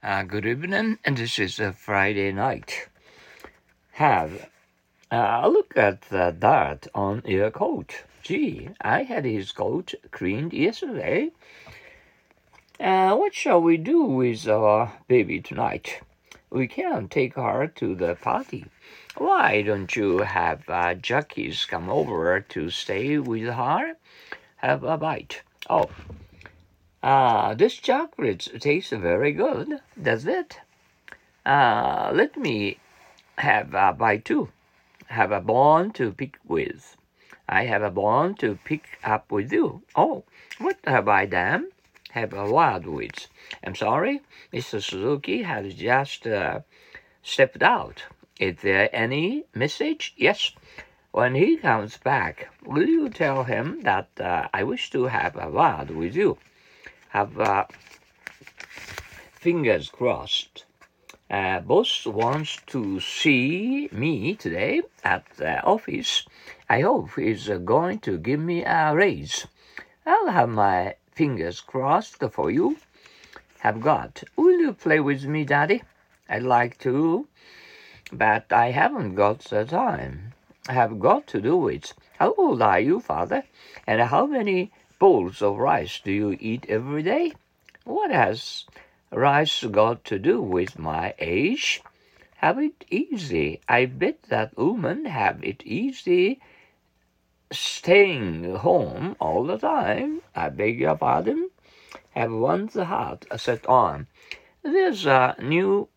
Uh, good evening, and this is a Friday night. Have a look at the dirt on your coat. Gee, I had his coat cleaned yesterday. Uh, what shall we do with our baby tonight? We can't take her to the party. Why don't you have uh, come over to stay with her? Have a bite. Oh, Ah, this chocolate tastes very good, does it? Ah, let me have a bite too. Have a bone to pick with. I have a bone to pick up with you. Oh, what have I done? Have a word with. I'm sorry, Mr. Suzuki has just uh, stepped out. Is there any message? Yes. When he comes back, will you tell him that uh, I wish to have a word with you? Have uh, fingers crossed. Uh, boss wants to see me today at the office. I hope he's going to give me a raise. I'll have my fingers crossed for you. Have got. Will you play with me, Daddy? I'd like to, but I haven't got the time. I have got to do it. How old are you, Father? And how many bowls of rice do you eat every day? What has rice got to do with my age? Have it easy. I bet that women have it easy staying home all the time. I beg your pardon. Have one's heart set on. There's a new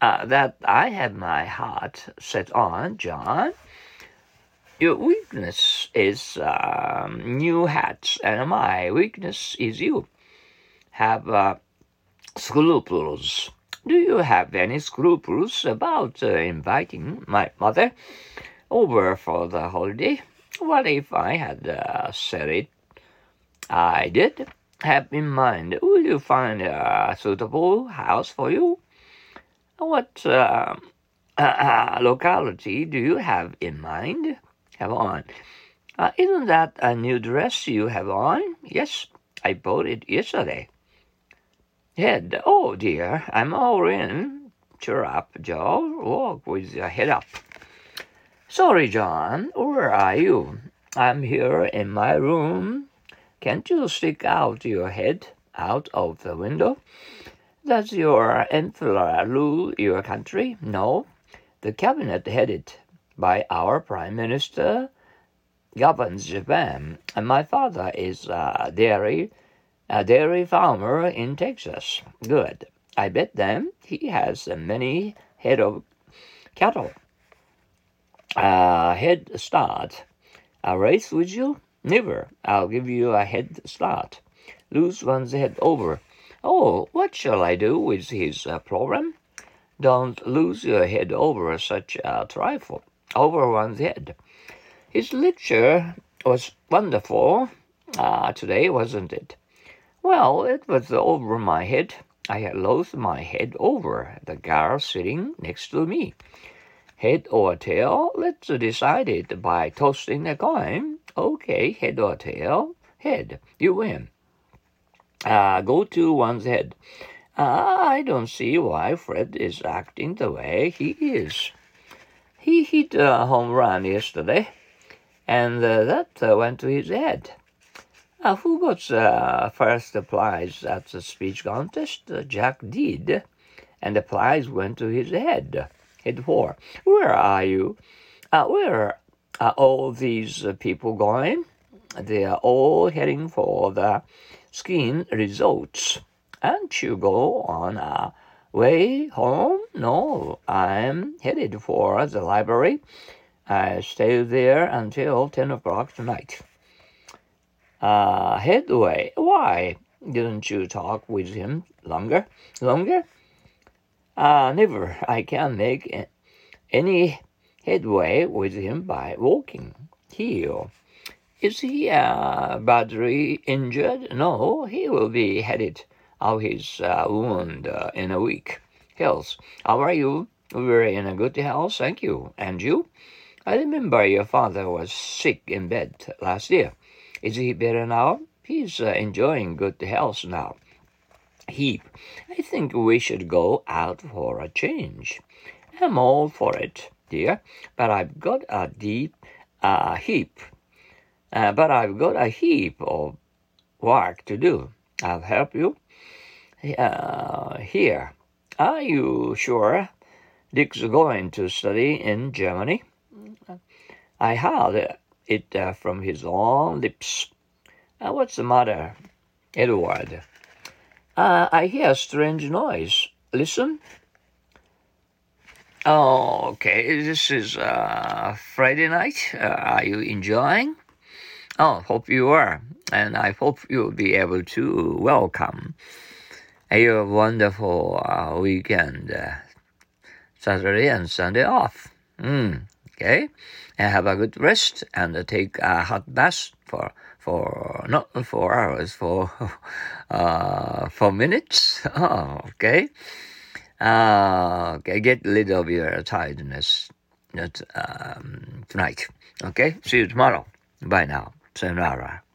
uh, that I have my heart set on, John. Your weakness is um, new hats, and my weakness is you. Have uh, scruples. Do you have any scruples about uh, inviting my mother over for the holiday? What if I had uh, said it? I did. Have in mind, will you find a suitable house for you? What uh, locality do you have in mind? Have on. Uh, isn't that a new dress you have on? Yes, I bought it yesterday. Head, oh dear, I'm all in. Cheer up, Joe. Walk with your head up. Sorry, John, where are you? I'm here in my room. Can't you stick out your head out of the window? Does your emperor rule your country? No. The cabinet headed by our Prime Minister governs Japan. And my father is a dairy, a dairy farmer in Texas. Good. I bet then he has many head of cattle. A head start. A race with you? Never. I'll give you a head start. Lose one's head over. Oh, what shall I do with his uh, program? Don't lose your head over such a trifle over one's head. His lecture was wonderful uh, today, wasn't it? Well, it was over my head. I had lost my head over the girl sitting next to me. Head or tail? Let's decide it by tossing a coin. Okay, head or tail? Head. You win. Uh, go to one's head. Uh, I don't see why Fred is acting the way he is. He hit a home run yesterday, and uh, that uh, went to his head. Uh, who got first prize at the speech contest? Jack did, and the prize went to his head. Head four. Where are you? Where are all these people going? They are all heading for the skiing resorts. And you go on a Way home? No, I'm headed for the library. I stay there until 10 o'clock tonight. Uh, headway? Why didn't you talk with him longer? Longer? Uh, never. I can't make any headway with him by walking. Heel. Is he uh, badly injured? No, he will be headed of his uh, wound uh, in a week. Hills, how are you? We're in a good health, thank you. And you? I remember your father was sick in bed last year. Is he better now? He's uh, enjoying good health now. heap. I think we should go out for a change. I'm all for it, dear, but I've got a deep uh, heap. Uh, but I've got a heap of work to do. I'll help you. Uh, here. Are you sure Dick's going to study in Germany? I heard it uh, from his own lips. Uh, what's the matter, Edward? Uh, I hear a strange noise. Listen. Okay. This is uh, Friday night. Uh, are you enjoying? Oh, hope you are. And I hope you'll be able to welcome a wonderful uh, weekend, uh, Saturday and Sunday off. Mm, okay, and have a good rest and take a hot bath for for not four hours for uh, four minutes. Oh, okay. Uh, okay, get rid of your tiredness um, tonight. Okay, see you tomorrow. Bye now. Sayonara.